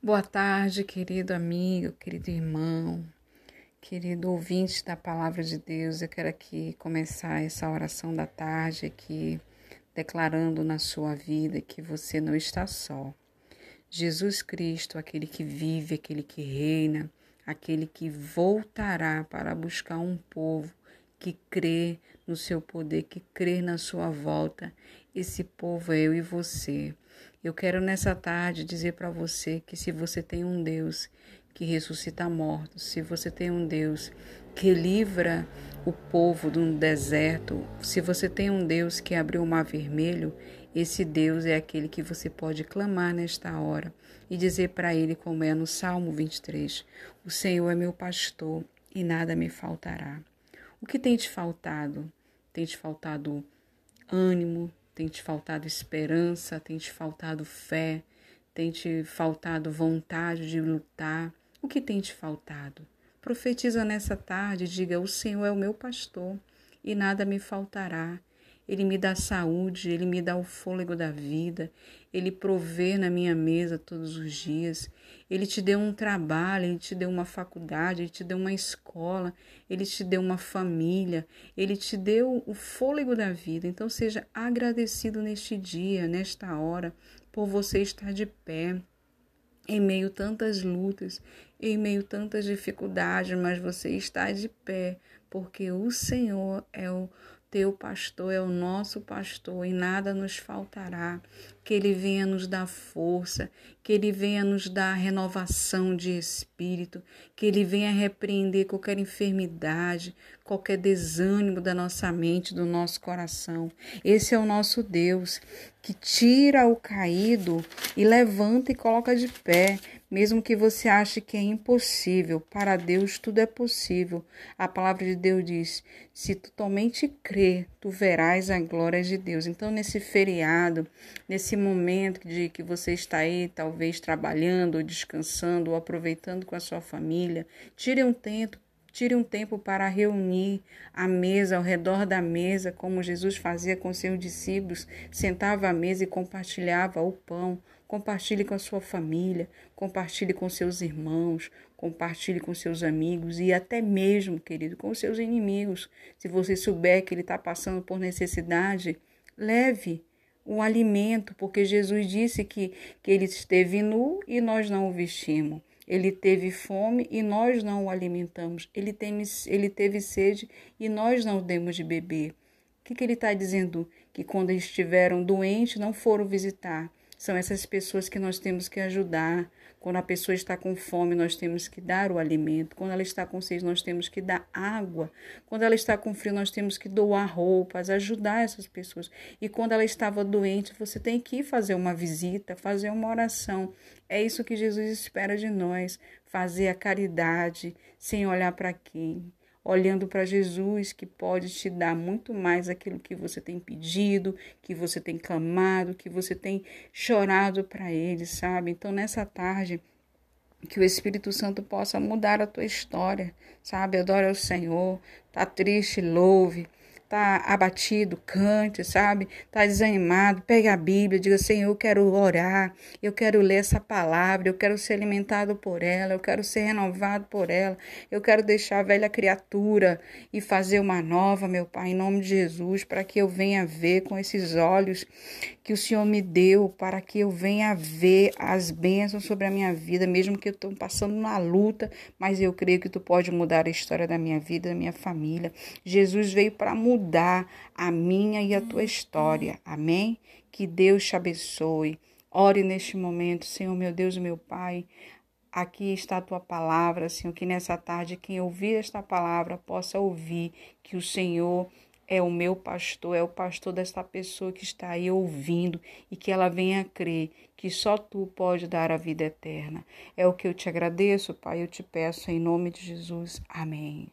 Boa tarde, querido amigo, querido irmão, querido ouvinte da palavra de Deus. Eu quero aqui começar essa oração da tarde aqui, declarando na sua vida que você não está só. Jesus Cristo, aquele que vive, aquele que reina, aquele que voltará para buscar um povo que crê no seu poder, que crê na sua volta. Esse povo é eu e você. Eu quero nessa tarde dizer para você que se você tem um Deus que ressuscita mortos, se você tem um Deus que livra o povo de um deserto, se você tem um Deus que abriu o mar vermelho, esse Deus é aquele que você pode clamar nesta hora e dizer para ele, como é no Salmo 23: O Senhor é meu pastor e nada me faltará. O que tem te faltado? Tem te faltado ânimo, tem te faltado esperança, tem te faltado fé, tem te faltado vontade de lutar. O que tem te faltado? Profetiza nessa tarde, diga: O Senhor é o meu pastor e nada me faltará. Ele me dá saúde, ele me dá o fôlego da vida, ele provê na minha mesa todos os dias. Ele te deu um trabalho, ele te deu uma faculdade, ele te deu uma escola, ele te deu uma família, ele te deu o fôlego da vida. Então seja agradecido neste dia, nesta hora, por você estar de pé em meio tantas lutas, em meio tantas dificuldades, mas você está de pé, porque o Senhor é o teu pastor é o nosso pastor e nada nos faltará. Que Ele venha nos dar força, que Ele venha nos dar renovação de espírito, que Ele venha repreender qualquer enfermidade, qualquer desânimo da nossa mente, do nosso coração. Esse é o nosso Deus que tira o caído e levanta e coloca de pé. Mesmo que você ache que é impossível, para Deus tudo é possível. A palavra de Deus diz: se tu somente crer, tu verás a glória de Deus. Então, nesse feriado, nesse momento de que você está aí, talvez trabalhando, ou descansando, ou aproveitando com a sua família, tire um tempo Tire um tempo para reunir a mesa ao redor da mesa, como Jesus fazia com seus discípulos, sentava à mesa e compartilhava o pão. Compartilhe com a sua família, compartilhe com seus irmãos, compartilhe com seus amigos e até mesmo, querido, com seus inimigos. Se você souber que ele está passando por necessidade, leve o alimento, porque Jesus disse que, que ele esteve nu e nós não o vestimos. Ele teve fome e nós não o alimentamos. Ele, teme, ele teve sede e nós não o demos de beber. O que, que ele está dizendo? Que quando estiveram doentes, não foram visitar. São essas pessoas que nós temos que ajudar. Quando a pessoa está com fome, nós temos que dar o alimento. Quando ela está com sede, nós temos que dar água. Quando ela está com frio, nós temos que doar roupas, ajudar essas pessoas. E quando ela estava doente, você tem que ir fazer uma visita, fazer uma oração. É isso que Jesus espera de nós: fazer a caridade sem olhar para quem, olhando para Jesus, que pode te dar muito mais aquilo que você tem pedido, que você tem clamado, que você tem chorado para Ele, sabe? Então, nessa tarde, que o Espírito Santo possa mudar a tua história, sabe? Adore ao Senhor, tá triste, louve tá abatido, cante, sabe? Tá desanimado, pegue a Bíblia, diga: Senhor, eu quero orar, eu quero ler essa palavra, eu quero ser alimentado por ela, eu quero ser renovado por ela, eu quero deixar a velha criatura e fazer uma nova, meu Pai, em nome de Jesus, para que eu venha ver com esses olhos que o Senhor me deu, para que eu venha ver as bênçãos sobre a minha vida, mesmo que eu estou passando uma luta, mas eu creio que tu pode mudar a história da minha vida, da minha família. Jesus veio para mudar mudar a minha e a tua história. Amém? Que Deus te abençoe. Ore neste momento, Senhor, meu Deus e meu Pai. Aqui está a tua palavra, Senhor, que nessa tarde quem ouvir esta palavra possa ouvir que o Senhor é o meu pastor, é o pastor desta pessoa que está aí ouvindo e que ela venha crer que só tu pode dar a vida eterna. É o que eu te agradeço, Pai, eu te peço em nome de Jesus. Amém.